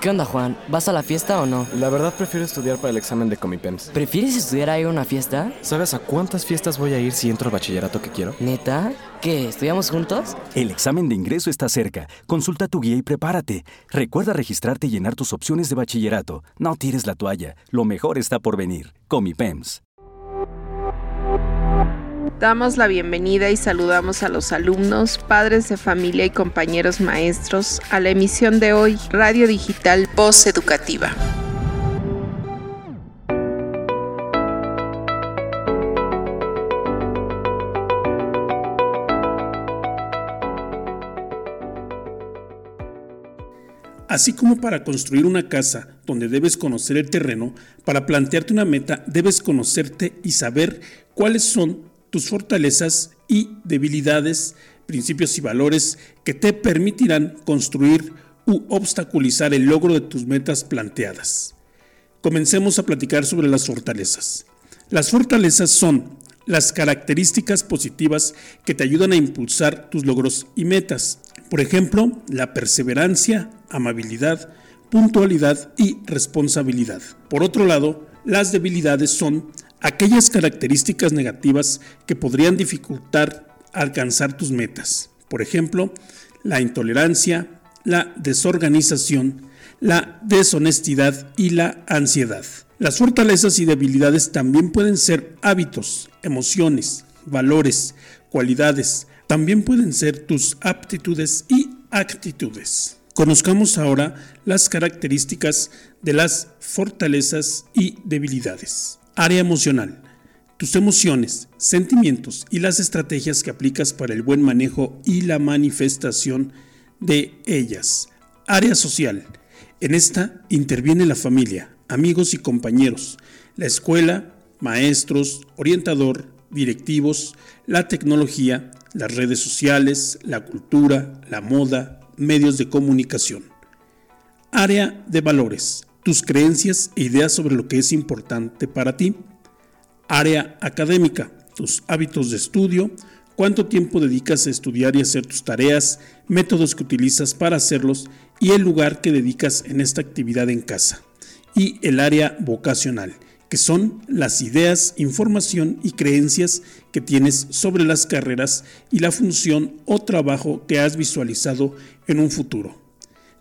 ¿Qué onda, Juan? ¿Vas a la fiesta o no? La verdad prefiero estudiar para el examen de Comipems. ¿Prefieres estudiar a ir a una fiesta? ¿Sabes a cuántas fiestas voy a ir si entro al bachillerato que quiero? ¿Neta? ¿Qué? ¿Estudiamos juntos? El examen de ingreso está cerca. Consulta tu guía y prepárate. Recuerda registrarte y llenar tus opciones de bachillerato. No tires la toalla. Lo mejor está por venir. Comipems. Damos la bienvenida y saludamos a los alumnos, padres de familia y compañeros maestros a la emisión de hoy, Radio Digital Voz Educativa. Así como para construir una casa donde debes conocer el terreno, para plantearte una meta debes conocerte y saber cuáles son tus fortalezas y debilidades, principios y valores que te permitirán construir u obstaculizar el logro de tus metas planteadas. Comencemos a platicar sobre las fortalezas. Las fortalezas son las características positivas que te ayudan a impulsar tus logros y metas. Por ejemplo, la perseverancia, amabilidad, puntualidad y responsabilidad. Por otro lado, las debilidades son aquellas características negativas que podrían dificultar alcanzar tus metas. Por ejemplo, la intolerancia, la desorganización, la deshonestidad y la ansiedad. Las fortalezas y debilidades también pueden ser hábitos, emociones, valores, cualidades. También pueden ser tus aptitudes y actitudes. Conozcamos ahora las características de las fortalezas y debilidades. Área emocional. Tus emociones, sentimientos y las estrategias que aplicas para el buen manejo y la manifestación de ellas. Área social. En esta interviene la familia, amigos y compañeros, la escuela, maestros, orientador, directivos, la tecnología, las redes sociales, la cultura, la moda, medios de comunicación. Área de valores tus creencias e ideas sobre lo que es importante para ti. Área académica, tus hábitos de estudio, cuánto tiempo dedicas a estudiar y hacer tus tareas, métodos que utilizas para hacerlos y el lugar que dedicas en esta actividad en casa. Y el área vocacional, que son las ideas, información y creencias que tienes sobre las carreras y la función o trabajo que has visualizado en un futuro.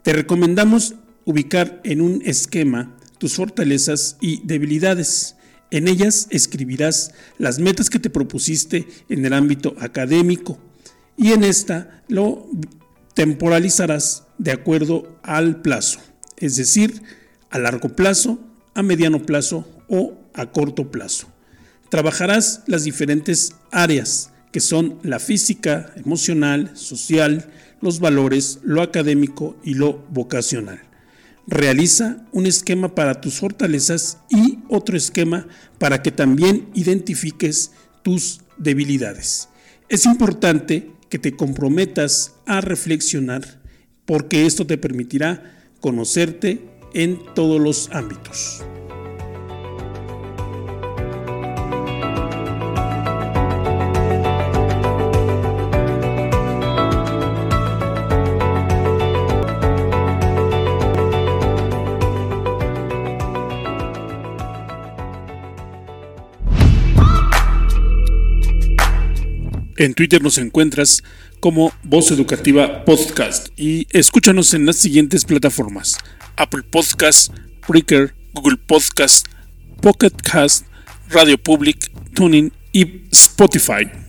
Te recomendamos ubicar en un esquema tus fortalezas y debilidades. En ellas escribirás las metas que te propusiste en el ámbito académico y en esta lo temporalizarás de acuerdo al plazo, es decir, a largo plazo, a mediano plazo o a corto plazo. Trabajarás las diferentes áreas que son la física, emocional, social, los valores, lo académico y lo vocacional. Realiza un esquema para tus fortalezas y otro esquema para que también identifiques tus debilidades. Es importante que te comprometas a reflexionar porque esto te permitirá conocerte en todos los ámbitos. En Twitter nos encuentras como Voz Educativa Podcast y escúchanos en las siguientes plataformas: Apple Podcast, Breaker, Google Podcast, Pocket Cast, Radio Public, Tuning y Spotify.